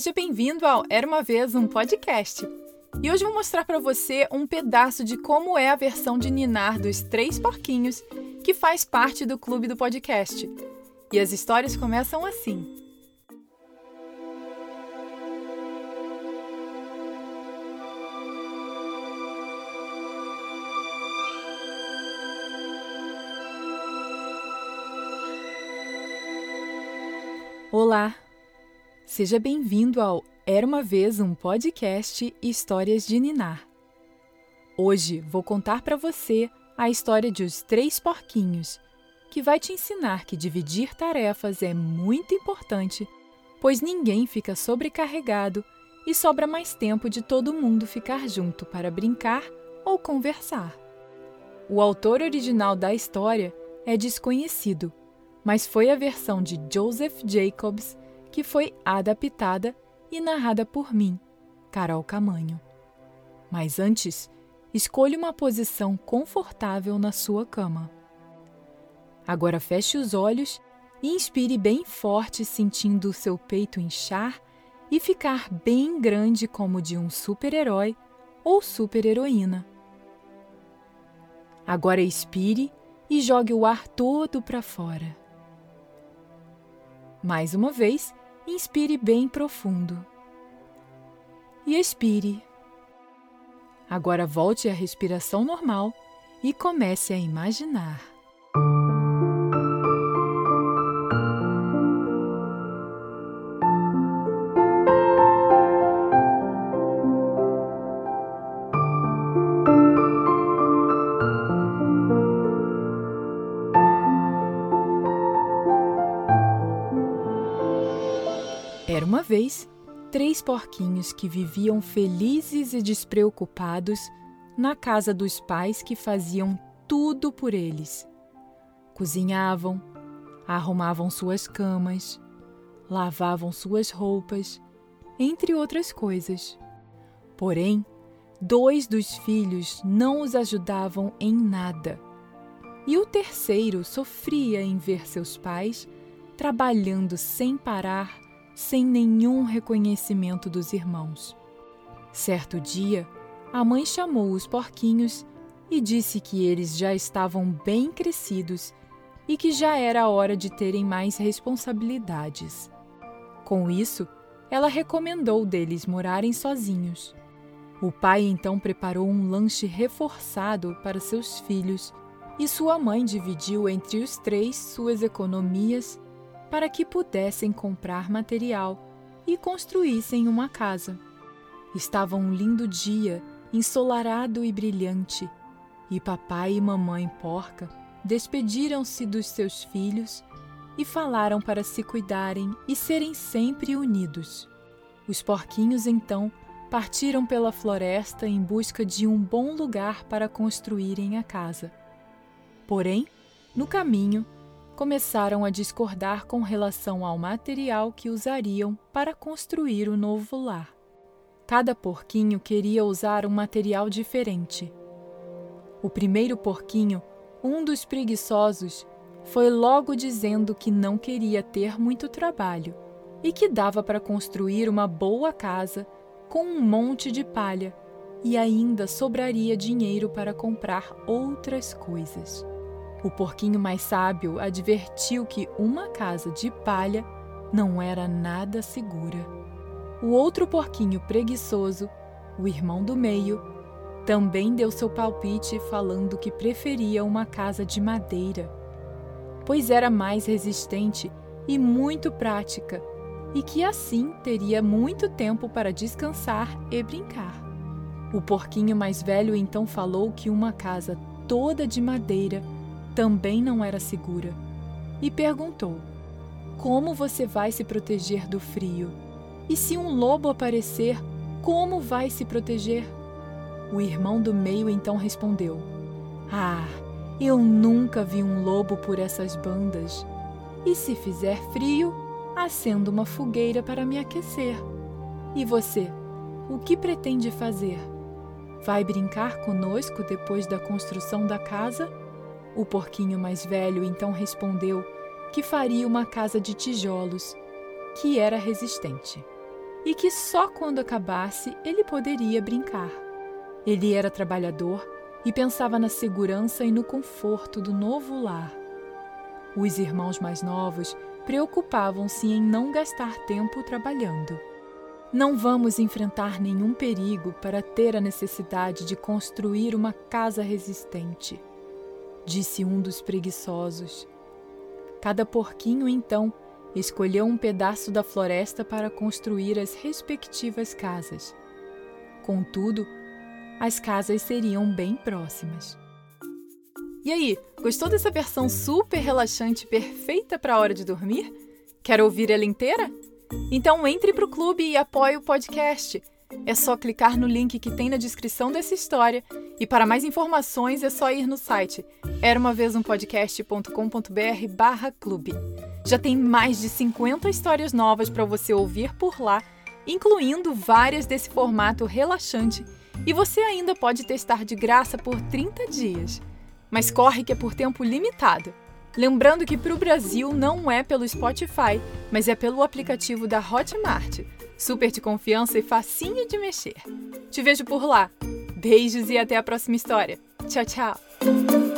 Seja bem-vindo ao Era uma vez um podcast. E hoje vou mostrar para você um pedaço de como é a versão de Ninar dos Três Porquinhos, que faz parte do clube do podcast. E as histórias começam assim. Olá! Seja bem-vindo ao Era uma vez um podcast Histórias de Ninar. Hoje vou contar para você a história de Os Três Porquinhos, que vai te ensinar que dividir tarefas é muito importante, pois ninguém fica sobrecarregado e sobra mais tempo de todo mundo ficar junto para brincar ou conversar. O autor original da história é desconhecido mas foi a versão de Joseph Jacobs que foi adaptada e narrada por mim, Carol Camanho. Mas antes, escolha uma posição confortável na sua cama. Agora feche os olhos e inspire bem forte, sentindo o seu peito inchar e ficar bem grande como de um super-herói ou super-heroína. Agora expire e jogue o ar todo para fora. Mais uma vez, inspire bem profundo. E expire. Agora volte à respiração normal e comece a imaginar. Uma vez três porquinhos que viviam felizes e despreocupados na casa dos pais que faziam tudo por eles. Cozinhavam, arrumavam suas camas, lavavam suas roupas, entre outras coisas. Porém, dois dos filhos não os ajudavam em nada. E o terceiro sofria em ver seus pais trabalhando sem parar sem nenhum reconhecimento dos irmãos. Certo dia, a mãe chamou os porquinhos e disse que eles já estavam bem crescidos e que já era hora de terem mais responsabilidades. Com isso, ela recomendou deles morarem sozinhos. O pai então preparou um lanche reforçado para seus filhos e sua mãe dividiu entre os três suas economias para que pudessem comprar material e construíssem uma casa. Estava um lindo dia, ensolarado e brilhante, e papai e mamãe porca despediram-se dos seus filhos e falaram para se cuidarem e serem sempre unidos. Os porquinhos então partiram pela floresta em busca de um bom lugar para construírem a casa. Porém, no caminho, começaram a discordar com relação ao material que usariam para construir o novo lar. Cada porquinho queria usar um material diferente. O primeiro porquinho, um dos preguiçosos, foi logo dizendo que não queria ter muito trabalho e que dava para construir uma boa casa com um monte de palha e ainda sobraria dinheiro para comprar outras coisas. O porquinho mais sábio advertiu que uma casa de palha não era nada segura. O outro porquinho preguiçoso, o irmão do meio, também deu seu palpite falando que preferia uma casa de madeira, pois era mais resistente e muito prática, e que assim teria muito tempo para descansar e brincar. O porquinho mais velho então falou que uma casa toda de madeira também não era segura e perguntou: Como você vai se proteger do frio? E se um lobo aparecer, como vai se proteger? O irmão do meio então respondeu: Ah, eu nunca vi um lobo por essas bandas. E se fizer frio, acendo uma fogueira para me aquecer. E você, o que pretende fazer? Vai brincar conosco depois da construção da casa? O porquinho mais velho então respondeu que faria uma casa de tijolos, que era resistente. e que só quando acabasse ele poderia brincar. Ele era trabalhador e pensava na segurança e no conforto do novo lar. Os irmãos mais novos preocupavam-se em não gastar tempo trabalhando. Não vamos enfrentar nenhum perigo para ter a necessidade de construir uma casa resistente, disse um dos preguiçosos. Cada porquinho, então, escolheu um pedaço da floresta para construir as respectivas casas. Contudo, as casas seriam bem próximas. E aí, gostou dessa versão super relaxante perfeita para a hora de dormir? Quer ouvir ela inteira? Então entre para o clube e apoie o podcast. É só clicar no link que tem na descrição dessa história e para mais informações é só ir no site eramavezumpodcast.com.br barra clube. Já tem mais de 50 histórias novas para você ouvir por lá, incluindo várias desse formato relaxante, e você ainda pode testar de graça por 30 dias. Mas corre que é por tempo limitado. Lembrando que para o Brasil não é pelo Spotify, mas é pelo aplicativo da Hotmart. Super de confiança e facinho de mexer. Te vejo por lá. Beijos e até a próxima história. Tchau, tchau!